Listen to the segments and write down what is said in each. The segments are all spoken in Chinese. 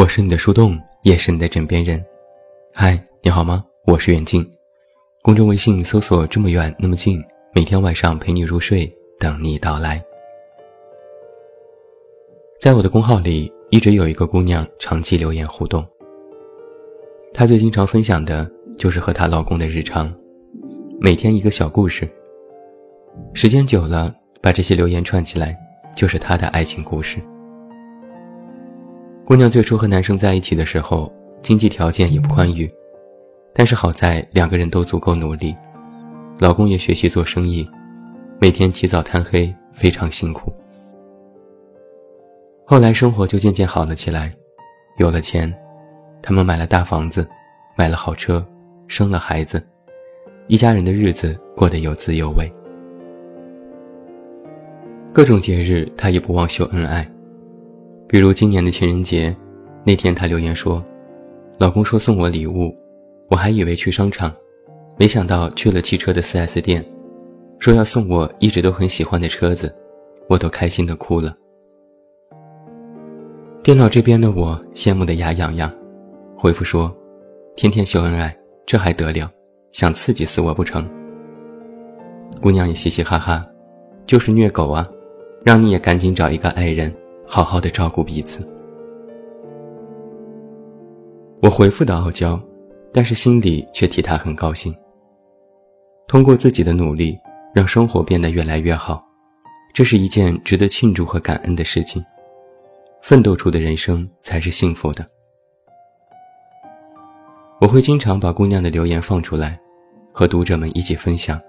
我是你的树洞，也是你的枕边人。嗨，你好吗？我是远近。公众微信搜索“这么远那么近”，每天晚上陪你入睡，等你到来。在我的公号里，一直有一个姑娘长期留言互动。她最经常分享的就是和她老公的日常，每天一个小故事。时间久了，把这些留言串起来，就是她的爱情故事。姑娘最初和男生在一起的时候，经济条件也不宽裕，但是好在两个人都足够努力，老公也学习做生意，每天起早贪黑，非常辛苦。后来生活就渐渐好了起来，有了钱，他们买了大房子，买了好车，生了孩子，一家人的日子过得有滋有味。各种节日，他也不忘秀恩爱。比如今年的情人节，那天她留言说：“老公说送我礼物，我还以为去商场，没想到去了汽车的 4S 店，说要送我一直都很喜欢的车子，我都开心的哭了。”电脑这边的我羡慕的牙痒痒，回复说：“天天秀恩爱，这还得了？想刺激死我不成？”姑娘也嘻嘻哈哈：“就是虐狗啊，让你也赶紧找一个爱人。”好好的照顾彼此。我回复的傲娇，但是心里却替他很高兴。通过自己的努力，让生活变得越来越好，这是一件值得庆祝和感恩的事情。奋斗出的人生才是幸福的。我会经常把姑娘的留言放出来，和读者们一起分享。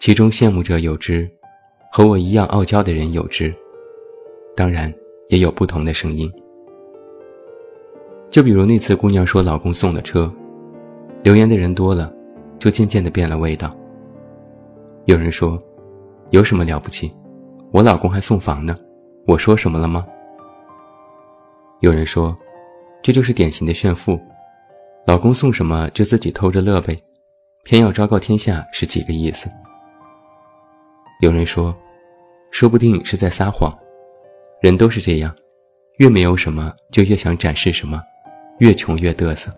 其中羡慕者有之，和我一样傲娇的人有之。当然，也有不同的声音。就比如那次姑娘说老公送了车，留言的人多了，就渐渐的变了味道。有人说，有什么了不起？我老公还送房呢，我说什么了吗？有人说，这就是典型的炫富，老公送什么就自己偷着乐呗，偏要昭告天下是几个意思？有人说，说不定是在撒谎。人都是这样，越没有什么就越想展示什么，越穷越嘚瑟。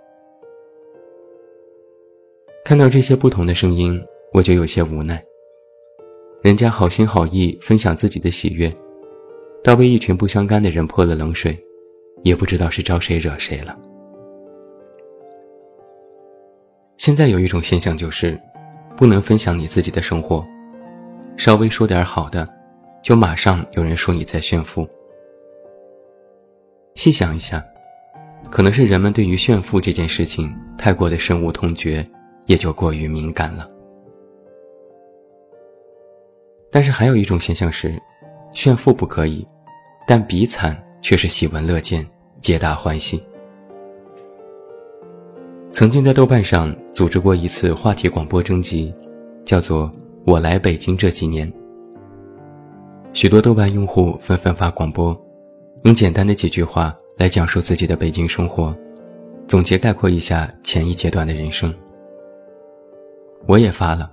看到这些不同的声音，我就有些无奈。人家好心好意分享自己的喜悦，倒被一群不相干的人泼了冷水，也不知道是招谁惹谁了。现在有一种现象就是，不能分享你自己的生活，稍微说点好的。就马上有人说你在炫富。细想一下，可能是人们对于炫富这件事情太过的深恶痛绝，也就过于敏感了。但是还有一种现象是，炫富不可以，但比惨却是喜闻乐见，皆大欢喜。曾经在豆瓣上组织过一次话题广播征集，叫做“我来北京这几年”。许多豆瓣用户纷纷发广播，用简单的几句话来讲述自己的北京生活，总结概括一下前一阶段的人生。我也发了，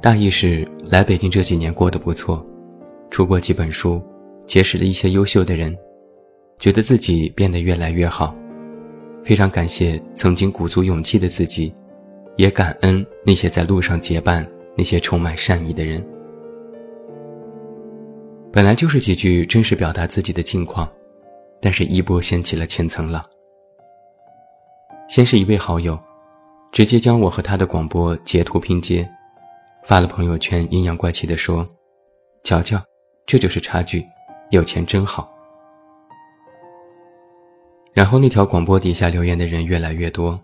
大意是来北京这几年过得不错，出过几本书，结识了一些优秀的人，觉得自己变得越来越好，非常感谢曾经鼓足勇气的自己，也感恩那些在路上结伴、那些充满善意的人。本来就是几句真实表达自己的近况，但是一波掀起了千层浪。先是一位好友，直接将我和他的广播截图拼接，发了朋友圈，阴阳怪气地说：“瞧瞧，这就是差距，有钱真好。”然后那条广播底下留言的人越来越多，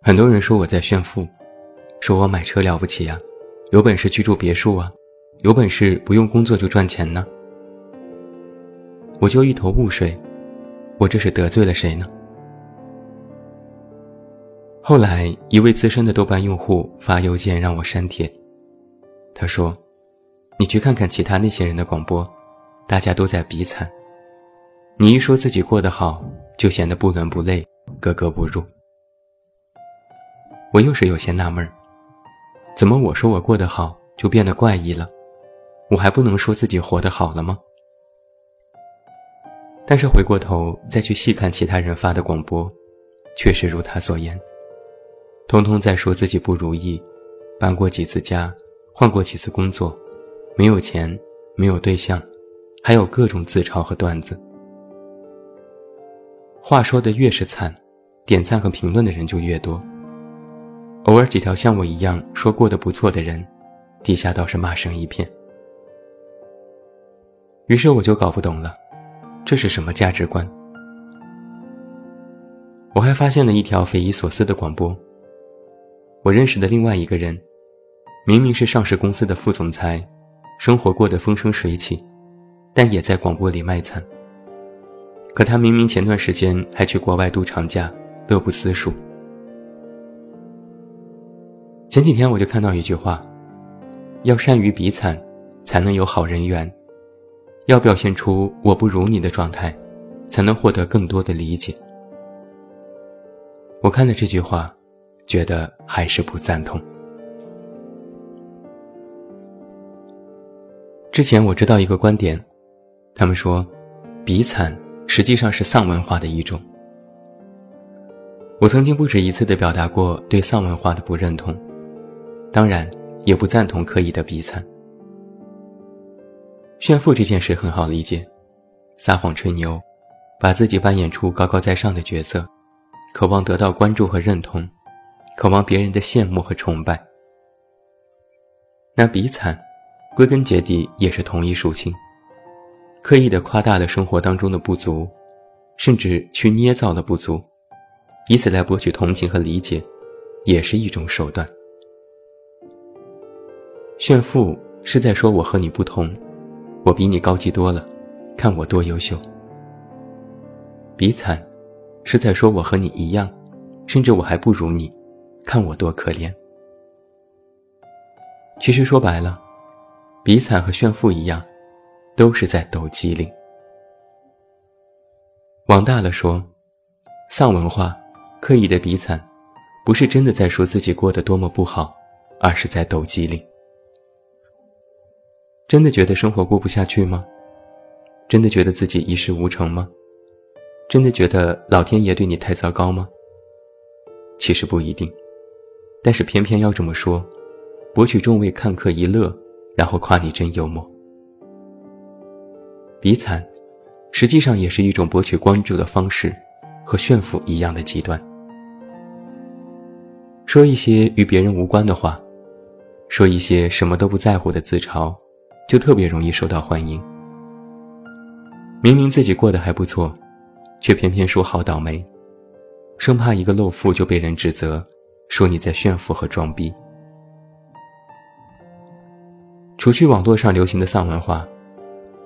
很多人说我在炫富，说我买车了不起呀，有本事去住别墅啊。有本事不用工作就赚钱呢？我就一头雾水，我这是得罪了谁呢？后来一位资深的豆瓣用户发邮件让我删帖，他说：“你去看看其他那些人的广播，大家都在比惨，你一说自己过得好，就显得不伦不类，格格不入。”我又是有些纳闷儿，怎么我说我过得好就变得怪异了？我还不能说自己活得好了吗？但是回过头再去细看其他人发的广播，确实如他所言，通通在说自己不如意，搬过几次家，换过几次工作，没有钱，没有对象，还有各种自嘲和段子。话说的越是惨，点赞和评论的人就越多。偶尔几条像我一样说过得不错的人，底下倒是骂声一片。于是我就搞不懂了。这是什么价值观？我还发现了一条匪夷所思的广播。我认识的另外一个人，明明是上市公司的副总裁，生活过得风生水起，但也在广播里卖惨。可他明明前段时间还去国外度长假，乐不思蜀。前几天我就看到一句话：要善于比惨，才能有好人缘。要表现出我不如你的状态，才能获得更多的理解。我看了这句话，觉得还是不赞同。之前我知道一个观点，他们说，比惨实际上是丧文化的一种。我曾经不止一次的表达过对丧文化的不认同，当然也不赞同刻意的比惨。炫富这件事很好理解，撒谎吹牛，把自己扮演出高高在上的角色，渴望得到关注和认同，渴望别人的羡慕和崇拜。那比惨，归根结底也是同一属性，刻意的夸大了生活当中的不足，甚至去捏造了不足，以此来博取同情和理解，也是一种手段。炫富是在说我和你不同。我比你高级多了，看我多优秀。比惨，是在说我和你一样，甚至我还不如你，看我多可怜。其实说白了，比惨和炫富一样，都是在抖机灵。往大了说，丧文化，刻意的比惨，不是真的在说自己过得多么不好，而是在抖机灵。真的觉得生活过不下去吗？真的觉得自己一事无成吗？真的觉得老天爷对你太糟糕吗？其实不一定，但是偏偏要这么说，博取众位看客一乐，然后夸你真幽默。比惨，实际上也是一种博取关注的方式，和炫富一样的极端。说一些与别人无关的话，说一些什么都不在乎的自嘲。就特别容易受到欢迎。明明自己过得还不错，却偏偏说好倒霉，生怕一个露富就被人指责，说你在炫富和装逼。除去网络上流行的丧文化，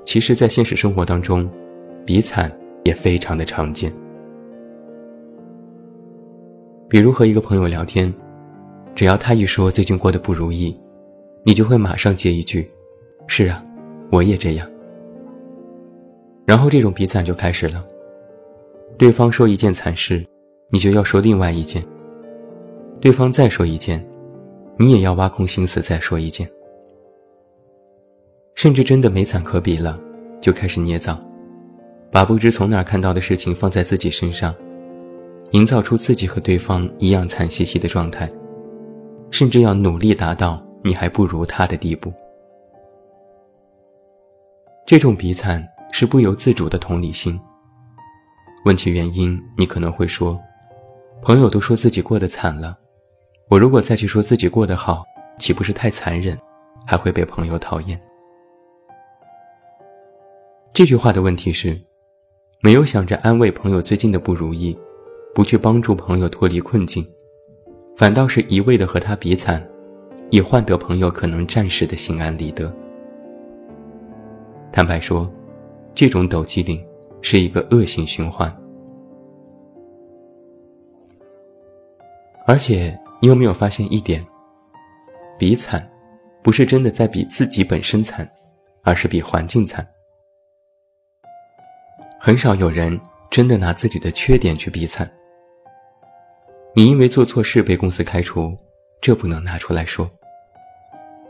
其实，在现实生活当中，比惨也非常的常见。比如和一个朋友聊天，只要他一说最近过得不如意，你就会马上接一句。是啊，我也这样。然后这种比惨就开始了。对方说一件惨事，你就要说另外一件。对方再说一件，你也要挖空心思再说一件。甚至真的没惨可比了，就开始捏造，把不知从哪看到的事情放在自己身上，营造出自己和对方一样惨兮兮的状态，甚至要努力达到你还不如他的地步。这种比惨是不由自主的同理心。问其原因，你可能会说：“朋友都说自己过得惨了，我如果再去说自己过得好，岂不是太残忍，还会被朋友讨厌？”这句话的问题是，没有想着安慰朋友最近的不如意，不去帮助朋友脱离困境，反倒是一味的和他比惨，以换得朋友可能暂时的心安理得。坦白说，这种抖机灵是一个恶性循环。而且，你有没有发现一点？比惨，不是真的在比自己本身惨，而是比环境惨。很少有人真的拿自己的缺点去比惨。你因为做错事被公司开除，这不能拿出来说。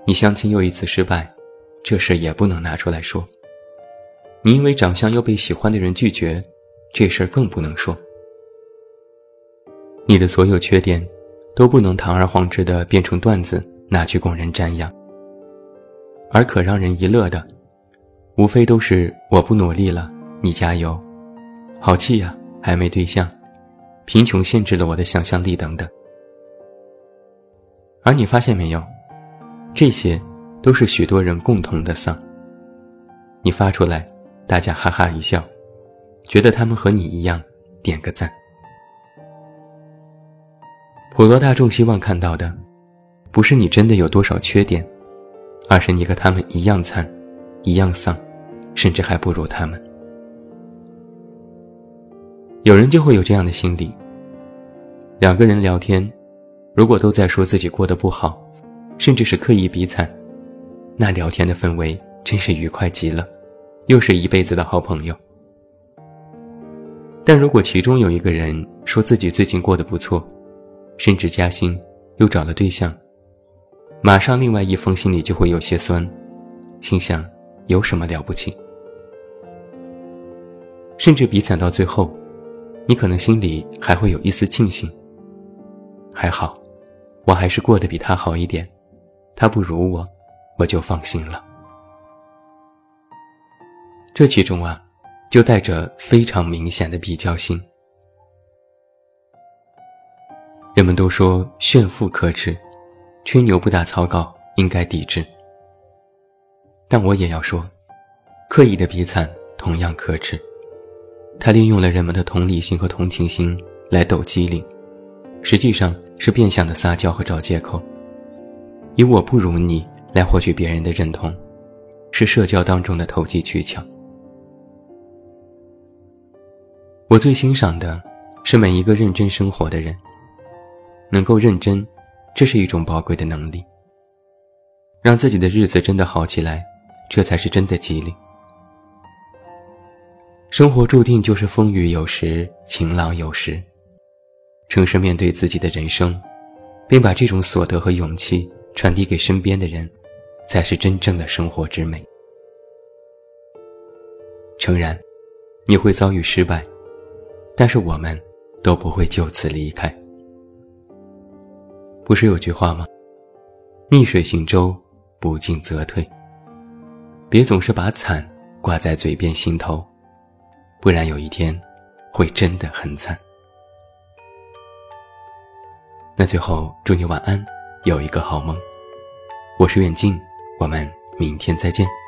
你相亲又一次失败。这事也不能拿出来说。你因为长相又被喜欢的人拒绝，这事儿更不能说。你的所有缺点，都不能堂而皇之的变成段子拿去供人瞻仰。而可让人一乐的，无非都是我不努力了，你加油，好气呀，还没对象，贫穷限制了我的想象力等等。而你发现没有，这些都是许多人共同的丧。你发出来。大家哈哈一笑，觉得他们和你一样，点个赞。普罗大众希望看到的，不是你真的有多少缺点，而是你和他们一样惨，一样丧，甚至还不如他们。有人就会有这样的心理：两个人聊天，如果都在说自己过得不好，甚至是刻意比惨，那聊天的氛围真是愉快极了。又是一辈子的好朋友。但如果其中有一个人说自己最近过得不错，甚至加薪，又找了对象，马上另外一封心里就会有些酸，心想有什么了不起？甚至比惨到最后，你可能心里还会有一丝庆幸。还好，我还是过得比他好一点，他不如我，我就放心了。这其中啊，就带着非常明显的比较性。人们都说炫富可耻，吹牛不打草稿应该抵制。但我也要说，刻意的比惨同样可耻。他利用了人们的同理心和同情心来抖机灵，实际上是变相的撒娇和找借口，以我不如你来获取别人的认同，是社交当中的投机取巧。我最欣赏的，是每一个认真生活的人。能够认真，这是一种宝贵的能力。让自己的日子真的好起来，这才是真的吉利。生活注定就是风雨有时，晴朗有时。诚实面对自己的人生，并把这种所得和勇气传递给身边的人，才是真正的生活之美。诚然，你会遭遇失败。但是我们都不会就此离开。不是有句话吗？逆水行舟，不进则退。别总是把惨挂在嘴边心头，不然有一天会真的很惨。那最后祝你晚安，有一个好梦。我是远近，我们明天再见。